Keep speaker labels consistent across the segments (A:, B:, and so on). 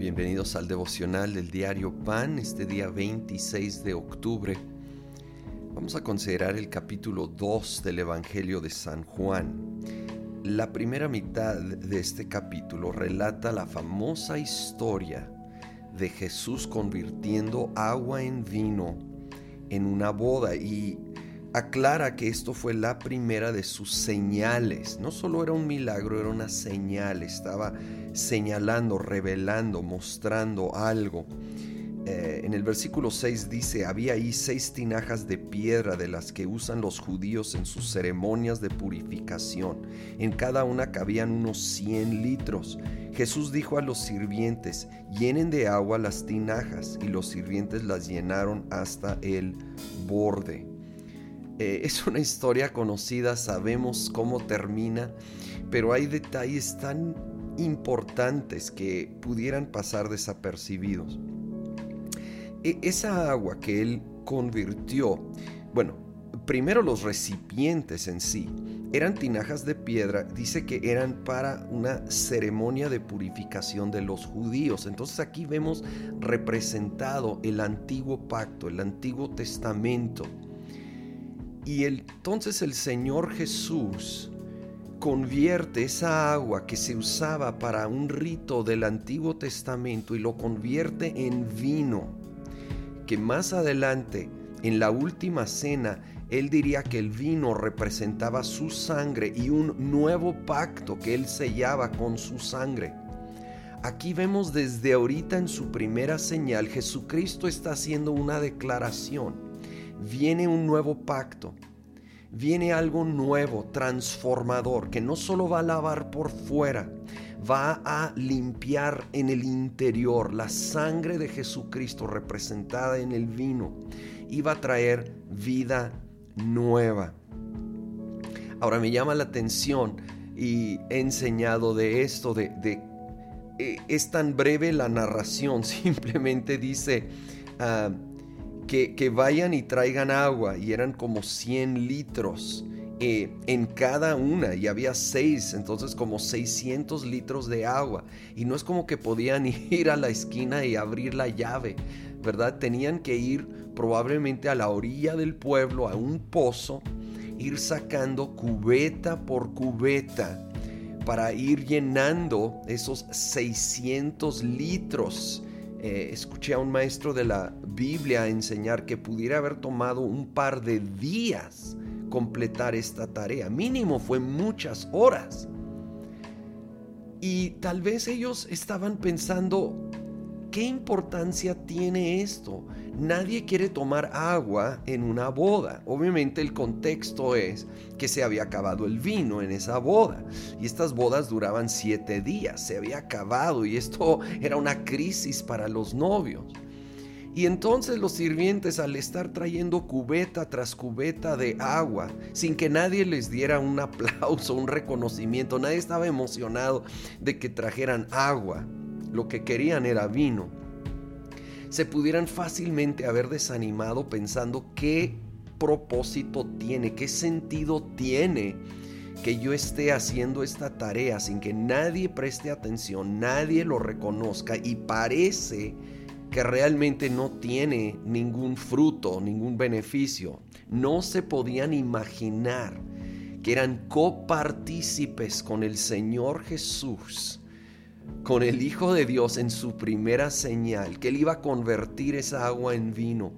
A: Bienvenidos al devocional del diario Pan, este día 26 de octubre. Vamos a considerar el capítulo 2 del Evangelio de San Juan. La primera mitad de este capítulo relata la famosa historia de Jesús convirtiendo agua en vino en una boda y aclara que esto fue la primera de sus señales. No solo era un milagro, era una señal. Estaba señalando, revelando, mostrando algo. Eh, en el versículo 6 dice, había ahí seis tinajas de piedra de las que usan los judíos en sus ceremonias de purificación. En cada una cabían unos 100 litros. Jesús dijo a los sirvientes, llenen de agua las tinajas, y los sirvientes las llenaron hasta el borde. Eh, es una historia conocida, sabemos cómo termina, pero hay detalles tan importantes que pudieran pasar desapercibidos. E, esa agua que él convirtió, bueno, primero los recipientes en sí, eran tinajas de piedra, dice que eran para una ceremonia de purificación de los judíos. Entonces aquí vemos representado el antiguo pacto, el antiguo testamento. Y entonces el Señor Jesús convierte esa agua que se usaba para un rito del Antiguo Testamento y lo convierte en vino, que más adelante, en la última cena, él diría que el vino representaba su sangre y un nuevo pacto que él sellaba con su sangre. Aquí vemos desde ahorita en su primera señal, Jesucristo está haciendo una declaración. Viene un nuevo pacto viene algo nuevo, transformador, que no solo va a lavar por fuera, va a limpiar en el interior la sangre de Jesucristo representada en el vino y va a traer vida nueva. Ahora me llama la atención y he enseñado de esto, de, eh, es tan breve la narración, simplemente dice... Que, vayan y traigan agua y eran como 100 litros eh, en cada una y había seis, entonces como 600 litros de agua y no es como que podían ir a la esquina y abrir la llave, ¿verdad? Tenían que ir probablemente a la orilla del pueblo, a un pozo, ir sacando cubeta por cubeta para ir llenando esos 600 litros eh, escuché a un maestro de la Biblia enseñar que pudiera haber tomado un par de días completar esta tarea. Mínimo fue muchas horas. Y tal vez ellos estaban pensando, ¿qué importancia tiene esto? Nadie quiere tomar agua en una boda. Obviamente el contexto es que se había acabado el vino en esa boda. Y estas bodas duraban siete días. Se había acabado y esto era una crisis para los novios. Y entonces los sirvientes al estar trayendo cubeta tras cubeta de agua, sin que nadie les diera un aplauso, un reconocimiento, nadie estaba emocionado de que trajeran agua, lo que querían era vino, se pudieran fácilmente haber desanimado pensando qué propósito tiene, qué sentido tiene que yo esté haciendo esta tarea sin que nadie preste atención, nadie lo reconozca y parece que realmente no tiene ningún fruto, ningún beneficio. No se podían imaginar que eran copartícipes con el Señor Jesús con el Hijo de Dios en su primera señal, que él iba a convertir esa agua en vino.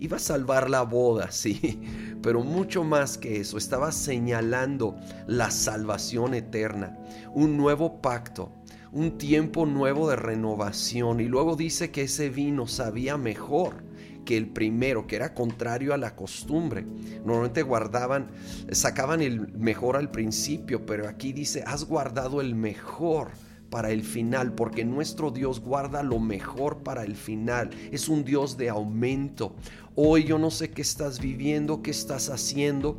A: Iba a salvar la boda, sí, pero mucho más que eso, estaba señalando la salvación eterna, un nuevo pacto, un tiempo nuevo de renovación. Y luego dice que ese vino sabía mejor que el primero, que era contrario a la costumbre. Normalmente guardaban, sacaban el mejor al principio, pero aquí dice, has guardado el mejor para el final, porque nuestro Dios guarda lo mejor para el final. Es un Dios de aumento. Hoy yo no sé qué estás viviendo, qué estás haciendo,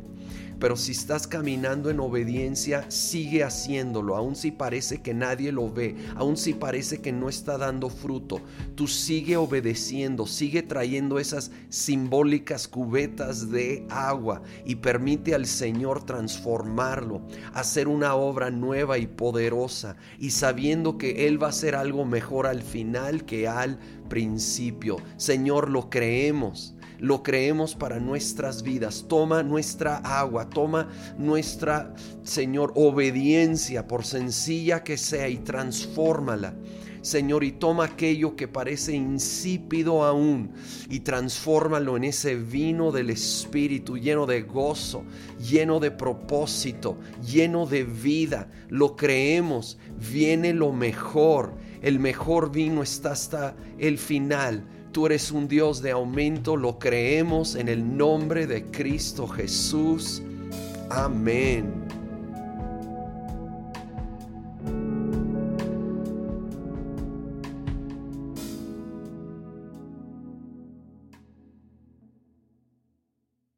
A: pero si estás caminando en obediencia, sigue haciéndolo, aun si parece que nadie lo ve, aun si parece que no está dando fruto. Tú sigue obedeciendo, sigue trayendo esas simbólicas cubetas de agua y permite al Señor transformarlo, hacer una obra nueva y poderosa y sabiendo que Él va a hacer algo mejor al final que al principio. Señor, lo creemos lo creemos para nuestras vidas. Toma nuestra agua, toma nuestra, Señor, obediencia, por sencilla que sea, y transfórmala. Señor, y toma aquello que parece insípido aún y transfórmalo en ese vino del Espíritu lleno de gozo, lleno de propósito, lleno de vida. Lo creemos, viene lo mejor. El mejor vino está hasta el final Tú eres un Dios de aumento, lo creemos en el nombre de Cristo Jesús. Amén.